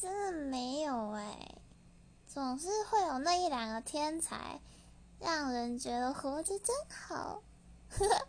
真的没有哎，总是会有那一两个天才，让人觉得活着真好。呵呵。